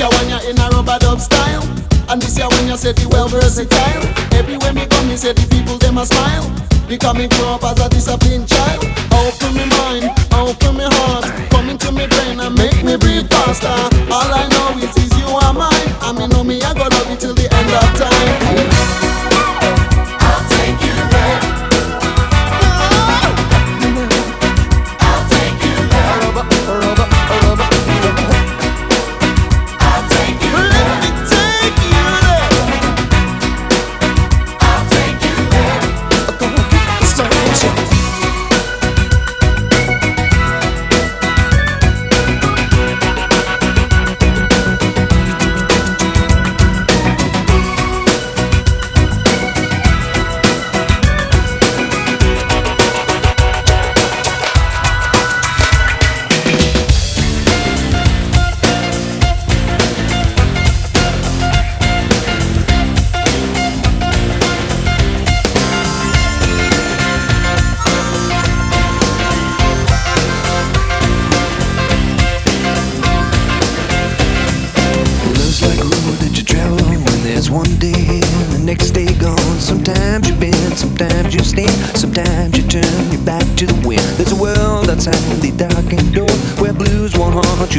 ya when you're in a rubber dub style. And this year when you say the well versatile. Everywhere me come, me say the people them a smile. Because me grow up as a disciplined child. Open me mind, open me heart. Come into me brain and make me breathe faster. All I know is, is you are mine. I mean, know me, I got love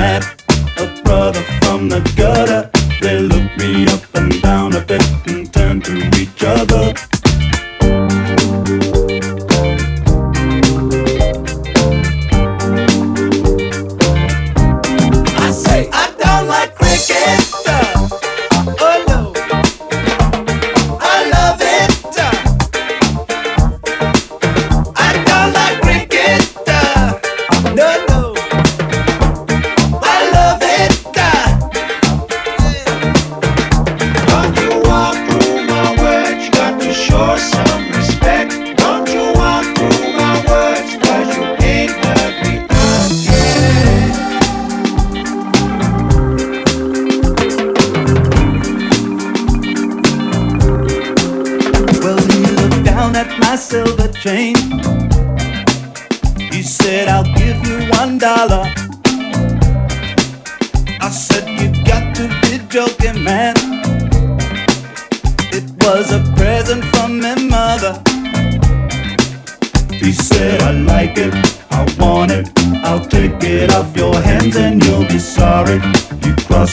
a brother from the gutter.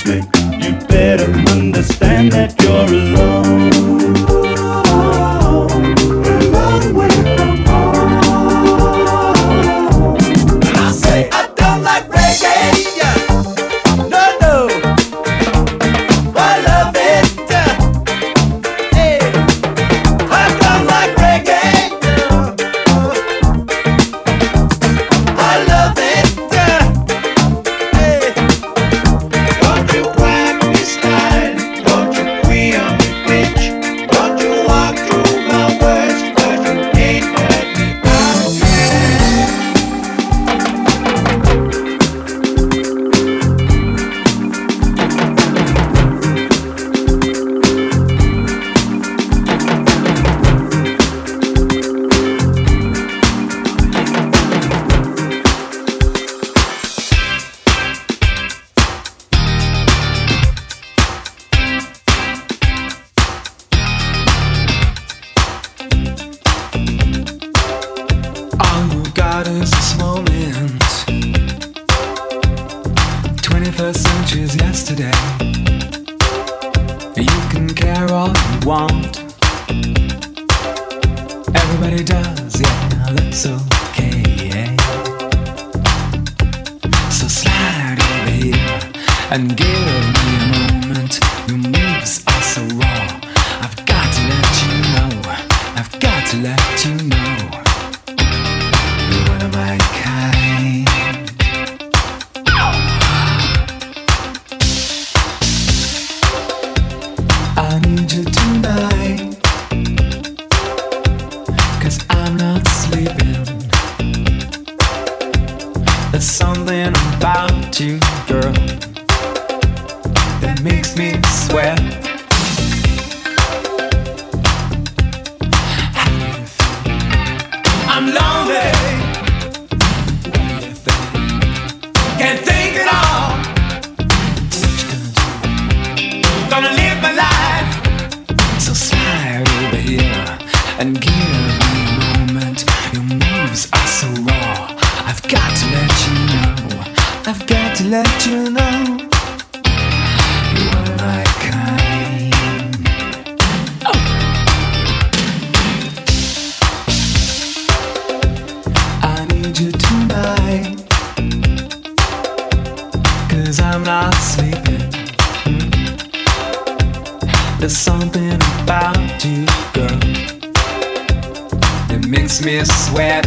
You better understand that you're alone. want. Everybody does, yeah, that's okay, yeah. So slide over here and give. where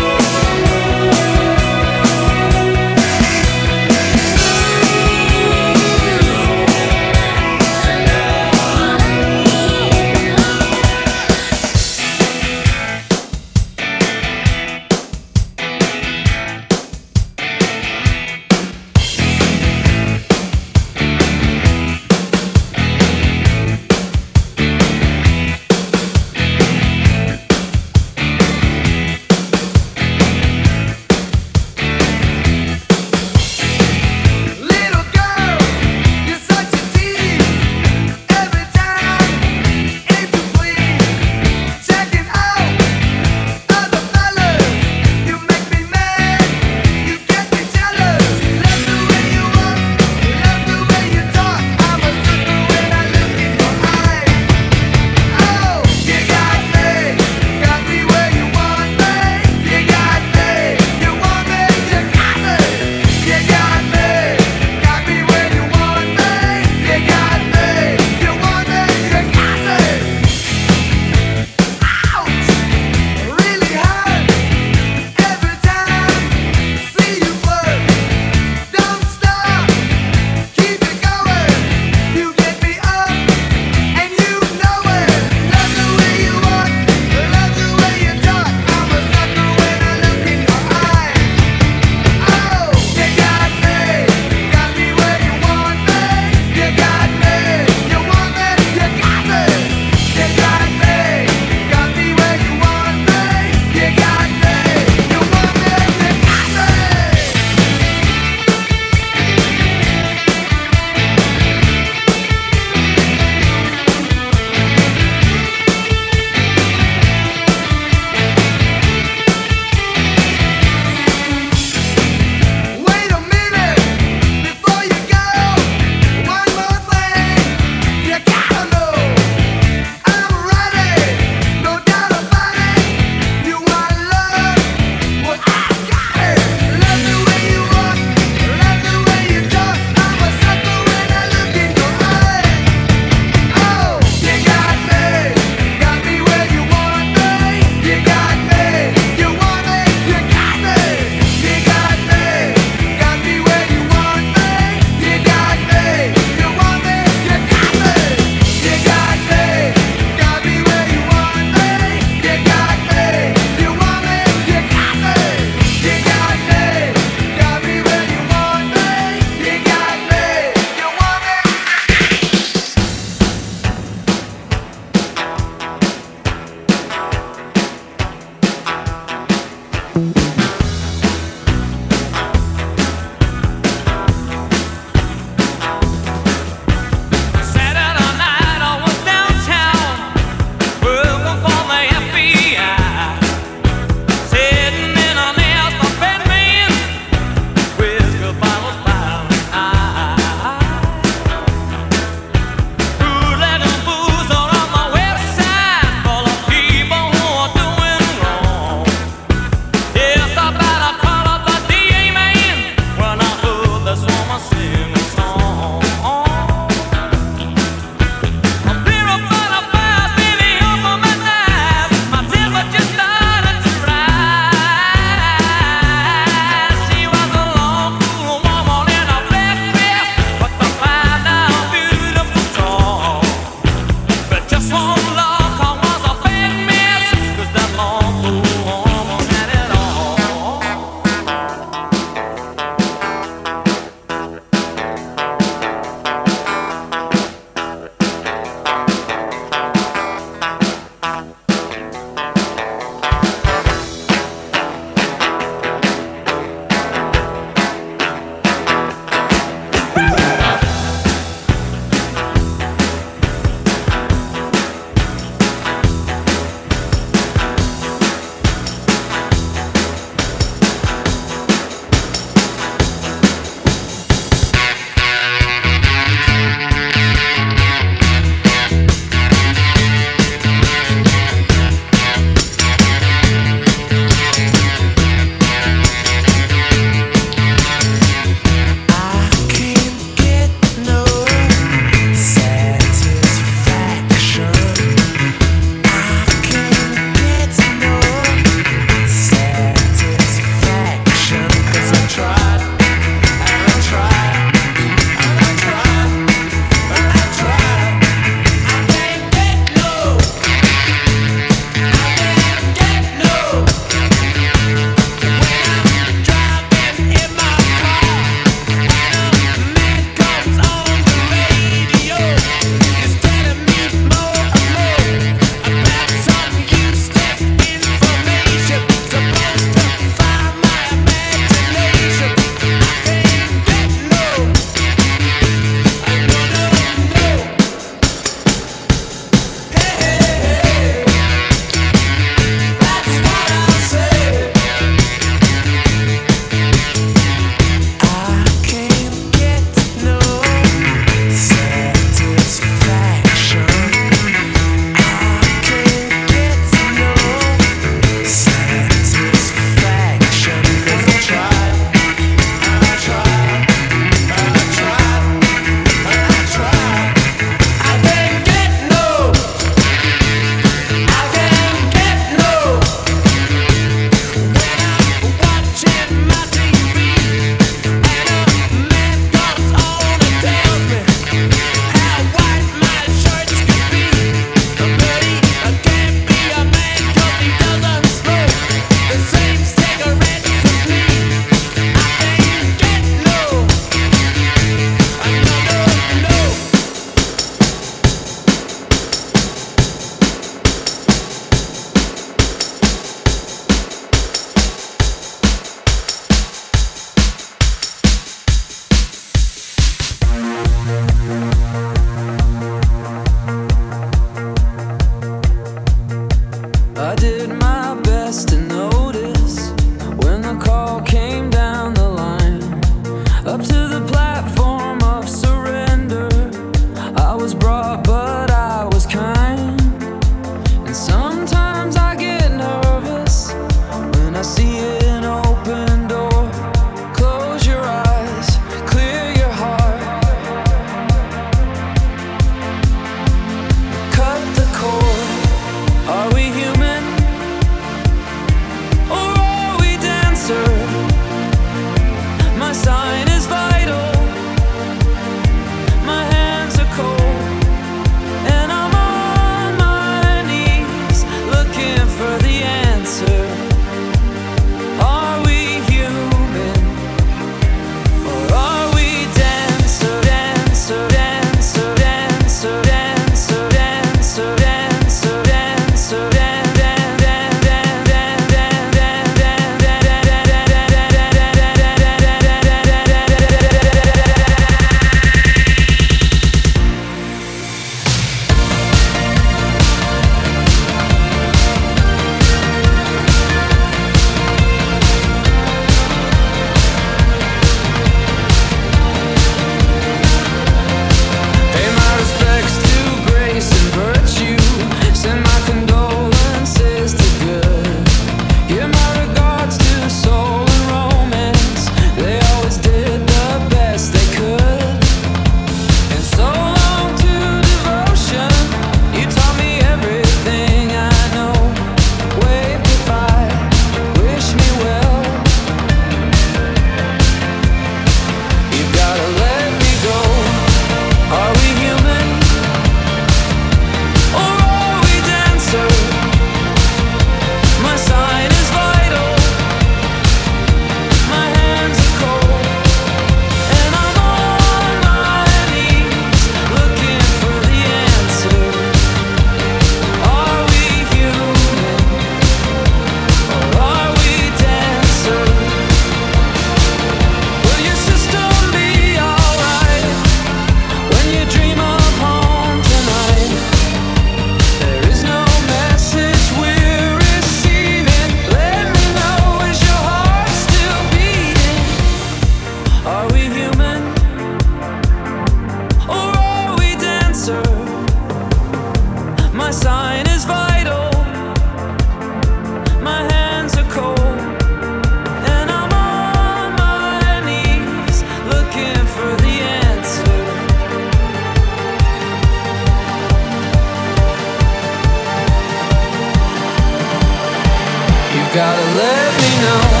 All my life you're